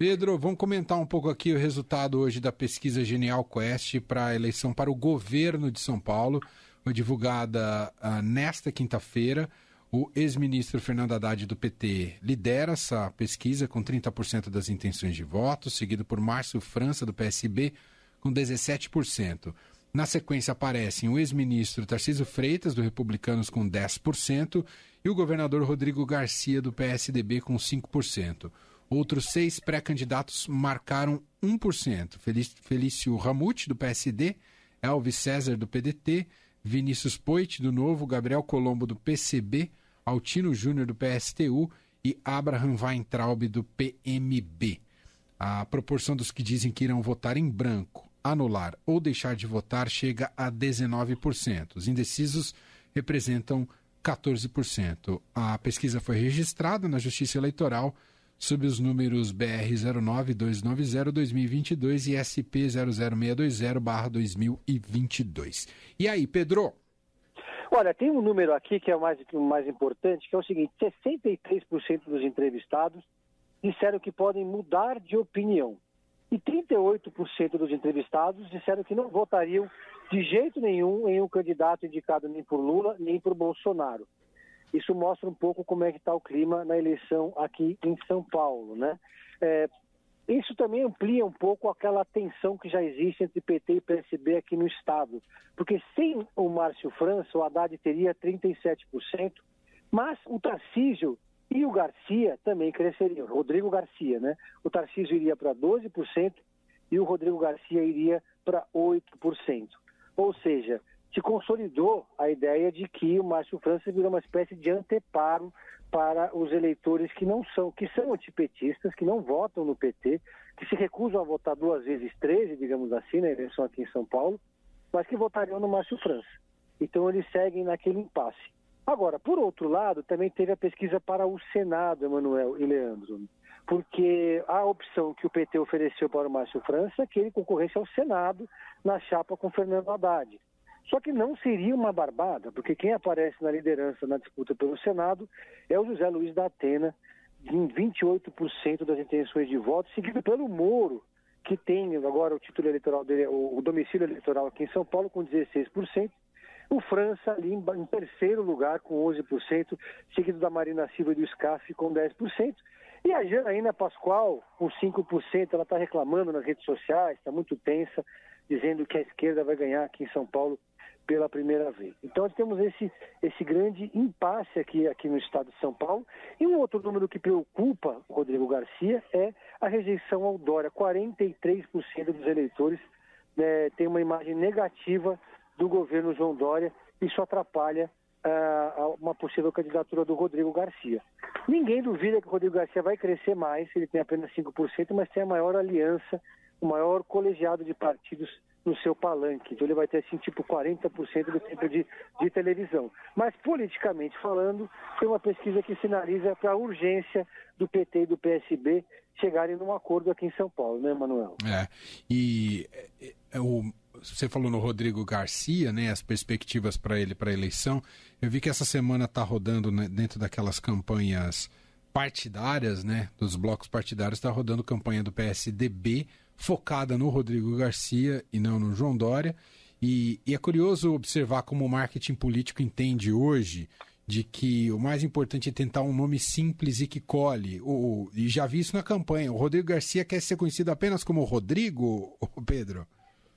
Pedro, vamos comentar um pouco aqui o resultado hoje da pesquisa Genial Quest para a eleição para o governo de São Paulo. Foi divulgada uh, nesta quinta-feira. O ex-ministro Fernando Haddad do PT lidera essa pesquisa com 30% das intenções de voto, seguido por Márcio França do PSB com 17%. Na sequência aparecem o ex-ministro Tarcísio Freitas, do Republicanos, com 10%, e o governador Rodrigo Garcia, do PSDB, com 5%. Outros seis pré-candidatos marcaram 1%. Felício Ramute, do PSD, Elvis César, do PDT, Vinícius Poit, do Novo, Gabriel Colombo, do PCB, Altino Júnior, do PSTU e Abraham Weintraub, do PMB. A proporção dos que dizem que irão votar em branco, anular ou deixar de votar chega a 19%. Os indecisos representam 14%. A pesquisa foi registrada na Justiça Eleitoral sob os números BR 09290-2022 e SP 00620-2022. E aí, Pedro? Olha, tem um número aqui que é o mais, o mais importante, que é o seguinte: 63% dos entrevistados disseram que podem mudar de opinião. E 38% dos entrevistados disseram que não votariam de jeito nenhum em um candidato indicado nem por Lula nem por Bolsonaro. Isso mostra um pouco como é que está o clima na eleição aqui em São Paulo, né? É, isso também amplia um pouco aquela tensão que já existe entre PT e PSB aqui no Estado. Porque sem o Márcio França, o Haddad teria 37%, mas o Tarcísio e o Garcia também cresceriam. Rodrigo Garcia, né? O Tarcísio iria para 12% e o Rodrigo Garcia iria para 8%. Ou seja, se consolidou a ideia de que o Márcio França virou uma espécie de anteparo para os eleitores que não são, que são antipetistas, que não votam no PT, que se recusam a votar duas vezes 13, digamos assim, na eleição aqui em São Paulo, mas que votariam no Márcio França. Então eles seguem naquele impasse. Agora, por outro lado, também teve a pesquisa para o Senado, Emanuel e Leandro, porque a opção que o PT ofereceu para o Márcio França é que ele concorresse ao Senado na chapa com Fernando Haddad. Só que não seria uma barbada, porque quem aparece na liderança na disputa pelo Senado é o José Luiz da Atena, em 28% das intenções de voto, seguido pelo Moro, que tem agora o título eleitoral dele, o, domicílio eleitoral aqui em São Paulo, com 16%. O França ali em, em terceiro lugar, com 11%, seguido da Marina Silva e do SCAF com 10%. E a Janaína Pascoal, com 5%, ela está reclamando nas redes sociais, está muito tensa, dizendo que a esquerda vai ganhar aqui em São Paulo pela primeira vez. Então nós temos esse, esse grande impasse aqui, aqui no estado de São Paulo. E um outro número que preocupa o Rodrigo Garcia é a rejeição ao Dória. 43% dos eleitores né, têm uma imagem negativa do governo João Dória. Isso atrapalha uh, uma possível candidatura do Rodrigo Garcia. Ninguém duvida que o Rodrigo Garcia vai crescer mais, ele tem apenas 5%, mas tem a maior aliança, o maior colegiado de partidos no seu palanque. Então ele vai ter assim tipo 40% do tempo de, de televisão. Mas politicamente falando, foi uma pesquisa que sinaliza para a urgência do PT e do PSB chegarem num acordo aqui em São Paulo, né, Manuel? É. E é, é, o, você falou no Rodrigo Garcia, né, as perspectivas para ele para a eleição. Eu vi que essa semana está rodando né, dentro daquelas campanhas partidárias, né, dos blocos partidários, está rodando campanha do PSDB focada no Rodrigo Garcia e não no João Dória. E, e, é curioso observar como o marketing político entende hoje de que o mais importante é tentar um nome simples e que cole. O, e já vi isso na campanha. O Rodrigo Garcia quer ser conhecido apenas como Rodrigo, Pedro?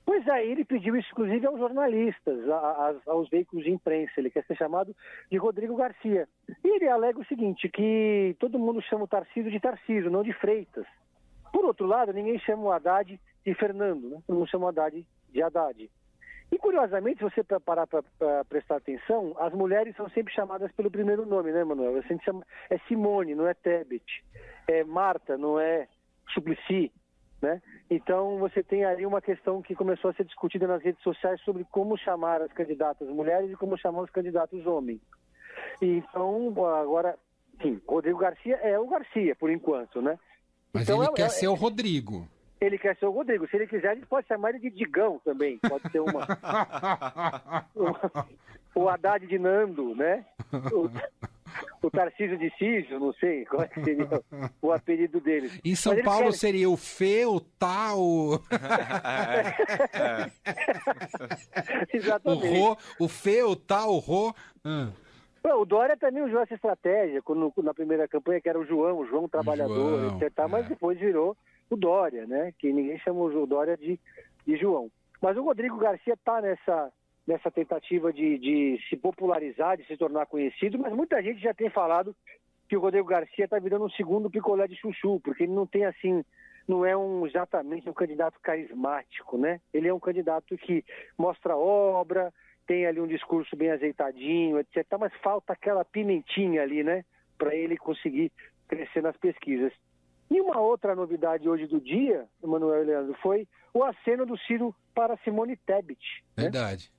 Pois é, ele pediu inclusive aos jornalistas, a, a, aos veículos de imprensa. Ele quer ser chamado de Rodrigo Garcia. E ele alega o seguinte, que todo mundo chama o Tarcísio de Tarcísio, não de Freitas. Por outro lado, ninguém chama o Haddad de Fernando, né? todo mundo chama o Haddad de Haddad. E curiosamente, se você parar para prestar atenção, as mulheres são sempre chamadas pelo primeiro nome, né, Manuel? Você chama, é Simone, não é Tebet. É Marta, não é Suplicy, né? Então você tem ali uma questão que começou a ser discutida nas redes sociais sobre como chamar as candidatas mulheres e como chamar os candidatos homens. E então, agora, sim, Rodrigo Garcia é o Garcia, por enquanto, né? Mas então, ele é, quer é, ser o Rodrigo. Ele quer ser o Rodrigo. Se ele quiser, a gente pode chamar ele de Digão também. Pode ser uma. uma o Haddad de Nando, né? O, o Tarcísio de Císio, não sei qual seria o apelido dele. Em São Paulo querem... seria o Fê, o Tá, o... Exatamente. O Rô, o Fê, o Tá, o Rô... Hum. O Dória também usou essa estratégia quando, na primeira campanha, que era o João, o João Trabalhador, João, etc. É. Mas depois virou o Dória, né? Que ninguém chamou o Dória de, de João. Mas o Rodrigo Garcia está nessa, nessa tentativa de, de se popularizar, de se tornar conhecido, mas muita gente já tem falado que o Rodrigo Garcia está virando um segundo picolé de chuchu, porque ele não tem assim, não é um exatamente um candidato carismático, né? Ele é um candidato que mostra obra, tem ali um discurso bem azeitadinho, etc. Mas falta aquela pimentinha ali, né? Para ele conseguir crescer nas pesquisas. E uma outra novidade hoje do dia, Emanuel e Leandro, foi o aceno do Ciro para Simone Tebet. Né? Verdade.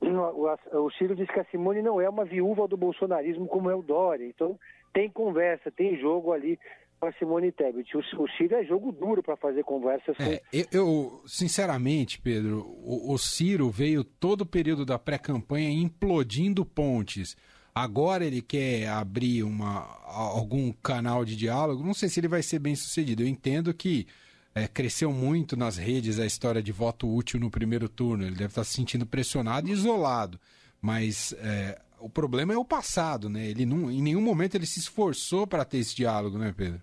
Né? O, o, Ciro disse que a Simone não é uma viúva do bolsonarismo como é o Dória. Então tem conversa, tem jogo ali para Simone Tebet. O, o Ciro é jogo duro para fazer conversas. É, eu, eu, sinceramente, Pedro, o, o Ciro veio todo o período da pré-campanha implodindo pontes. Agora ele quer abrir uma, algum canal de diálogo. Não sei se ele vai ser bem sucedido. Eu entendo que é, cresceu muito nas redes a história de voto útil no primeiro turno. Ele deve estar se sentindo pressionado e isolado. Mas é, o problema é o passado, né? Ele não, em nenhum momento ele se esforçou para ter esse diálogo, né, Pedro?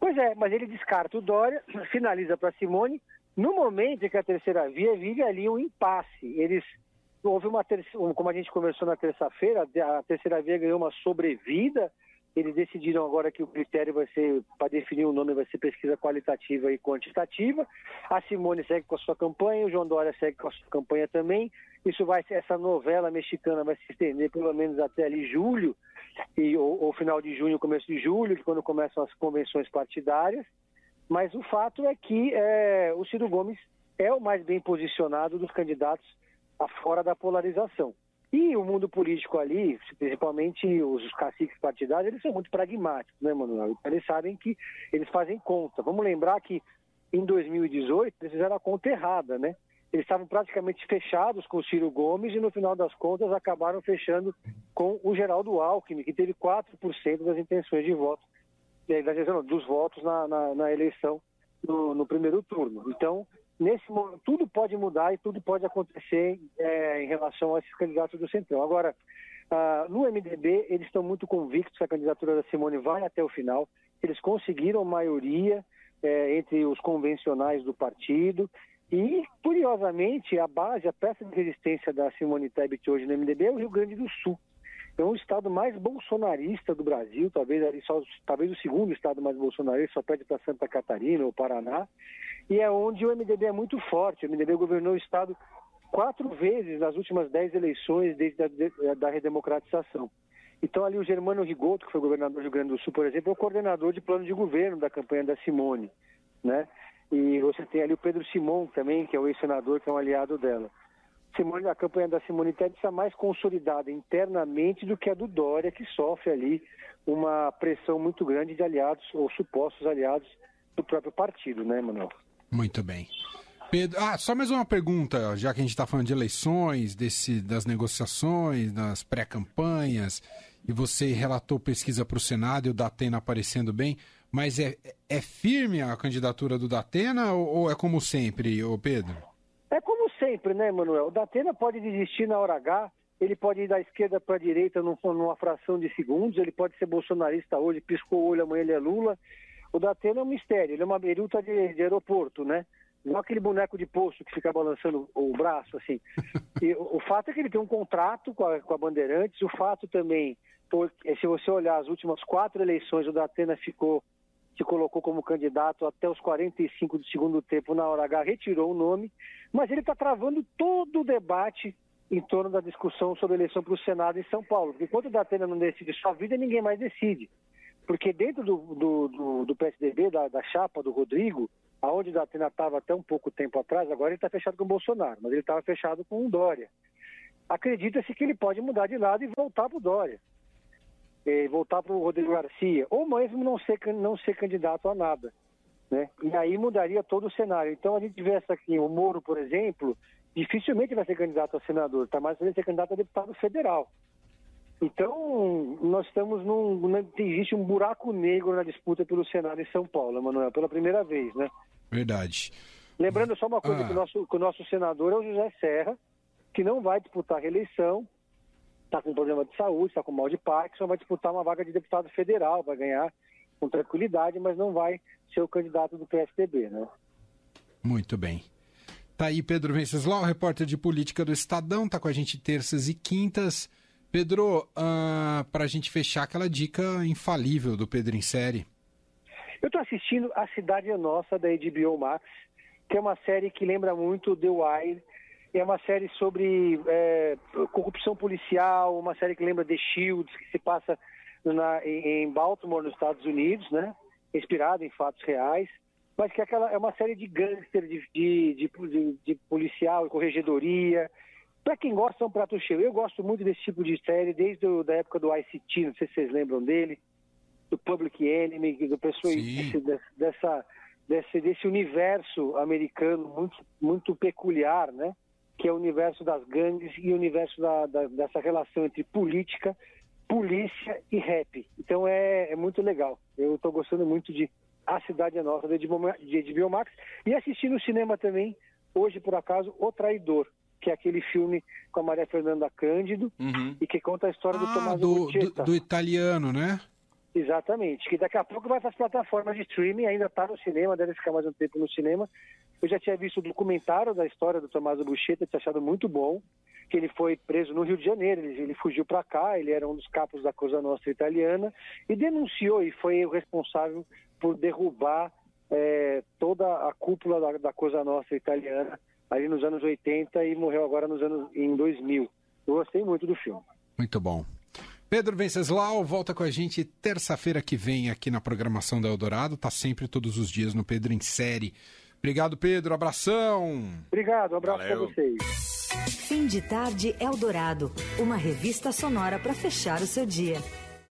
Pois é, mas ele descarta o Dória, finaliza para Simone. No momento em que a terceira via vive ali um impasse. Eles houve uma terceira, como a gente conversou na terça-feira, a terceira via ganhou uma sobrevida. Eles decidiram agora que o critério vai ser, para definir o nome, vai ser pesquisa qualitativa e quantitativa. A Simone segue com a sua campanha, o João Dória segue com a sua campanha também. Isso vai essa novela mexicana vai se estender pelo menos até ali julho, e, ou, ou final de junho, começo de julho, que quando começam as convenções partidárias. Mas o fato é que é, o Ciro Gomes é o mais bem posicionado dos candidatos fora da polarização. E o mundo político ali, principalmente os caciques partidários, eles são muito pragmáticos, né, Manuel? Eles sabem que eles fazem conta. Vamos lembrar que em 2018 eles fizeram a conta errada, né? Eles estavam praticamente fechados com o Ciro Gomes e no final das contas acabaram fechando com o Geraldo Alckmin, que teve 4% das intenções de voto, eh, dos votos na, na, na eleição no, no primeiro turno. Então, nesse tudo pode mudar e tudo pode acontecer é, em relação a esses candidatos do Centrão. Agora, uh, no MDB, eles estão muito convictos que a candidatura da Simone vai até o final. Eles conseguiram maioria é, entre os convencionais do partido. E, curiosamente, a base, a peça de resistência da Simone Tebet hoje no MDB é o Rio Grande do Sul. É um estado mais bolsonarista do Brasil, talvez só, talvez o segundo estado mais bolsonarista, só pede para Santa Catarina ou Paraná e é onde o MDB é muito forte. O MDB governou o Estado quatro vezes nas últimas dez eleições desde a da redemocratização. Então ali o Germano Rigoto, que foi governador do Rio Grande do Sul, por exemplo, é o coordenador de plano de governo da campanha da Simone, né? E você tem ali o Pedro Simon também, que é o ex-senador, que é um aliado dela. Simone, a campanha da Simone Tebet está mais consolidada internamente do que a do Dória, que sofre ali uma pressão muito grande de aliados ou supostos aliados do próprio partido, né, Manuel? Muito bem. Pedro, ah, só mais uma pergunta, já que a gente está falando de eleições, desse, das negociações, das pré-campanhas, e você relatou pesquisa para o Senado e o Datena aparecendo bem, mas é, é firme a candidatura do Datena ou, ou é como sempre, Pedro? É sempre, né, Manuel? O Datena pode desistir na hora H, ele pode ir da esquerda para a direita numa fração de segundos, ele pode ser bolsonarista hoje, piscou o olho, amanhã ele é Lula, o Datena é um mistério, ele é uma beruta de, de aeroporto, né? Não aquele boneco de posto que fica balançando o braço, assim. E o, o fato é que ele tem um contrato com a, com a Bandeirantes, o fato também, é, se você olhar as últimas quatro eleições, o Datena ficou, se colocou como candidato até os 45 do segundo tempo, na hora H, retirou o nome, mas ele está travando todo o debate em torno da discussão sobre a eleição para o Senado em São Paulo. Enquanto o Datena não decide sua vida, ninguém mais decide. Porque dentro do, do, do, do PSDB, da, da, chapa do Rodrigo, aonde o Datena estava até um pouco tempo atrás, agora ele está fechado com o Bolsonaro, mas ele estava fechado com o Dória. Acredita-se que ele pode mudar de lado e voltar para o Dória. E voltar para o Rodrigo Garcia, ou mesmo não ser, não ser candidato a nada. Né? E aí mudaria todo o cenário. Então a gente essa aqui, o Moro, por exemplo, dificilmente vai ser candidato a senador, está mais para ser candidato a deputado federal. Então, nós estamos num. Né, existe um buraco negro na disputa pelo Senado em São Paulo, Manuel, pela primeira vez, né? Verdade. Lembrando só uma coisa, ah. que, o nosso, que o nosso senador é o José Serra, que não vai disputar a reeleição, está com problema de saúde, está com mal de Parkinson, vai disputar uma vaga de deputado federal, vai ganhar com tranquilidade, mas não vai ser o candidato do PSDB, né? Muito bem. Tá aí Pedro Venceslau, repórter de política do Estadão, tá com a gente terças e quintas. Pedro, uh, ah, para a gente fechar aquela dica infalível do Pedro em série. Eu estou assistindo A Cidade é Nossa, da HBO Max, que é uma série que lembra muito The Wire. É uma série sobre é, corrupção policial, uma série que lembra The Shields, que se passa na, em Baltimore, nos Estados Unidos, né? Inspirado em fatos reais. Mas que é, aquela, é uma série de gangster, de, de, de, de policial e corregedoria. Para quem gosta, é um prato cheio. Eu gosto muito desse tipo de série, desde a época do ICT, não sei se vocês lembram dele, do Public Enemy, do pessoal dessa, desse, desse universo americano muito, muito peculiar, né? Que é o universo das gangues e o universo da, da, dessa relação entre política, polícia e rap. Então é, é muito legal. Eu estou gostando muito de A Cidade é Nossa, de HBO Max. E assisti no cinema também, hoje por acaso, O Traidor, que é aquele filme com a Maria Fernanda Cândido uhum. e que conta a história ah, do Tomás do, do, do italiano, né? Exatamente, que daqui a pouco vai para as plataformas de streaming, ainda está no cinema, deve ficar mais um tempo no cinema. Eu já tinha visto o documentário da história do Tommaso Buscetta, tinha achado muito bom, que ele foi preso no Rio de Janeiro, ele, ele fugiu para cá, ele era um dos capos da Cosa Nostra italiana, e denunciou e foi o responsável por derrubar é, toda a cúpula da, da Cosa Nostra italiana ali nos anos 80 e morreu agora nos anos em 2000. Eu gostei muito do filme. Muito bom. Pedro Venceslau volta com a gente terça-feira que vem aqui na programação da Eldorado. Tá sempre todos os dias no Pedro em Série. Obrigado, Pedro. Abração. Obrigado. Um abraço para vocês. Fim de tarde Eldorado. Uma revista sonora para fechar o seu dia.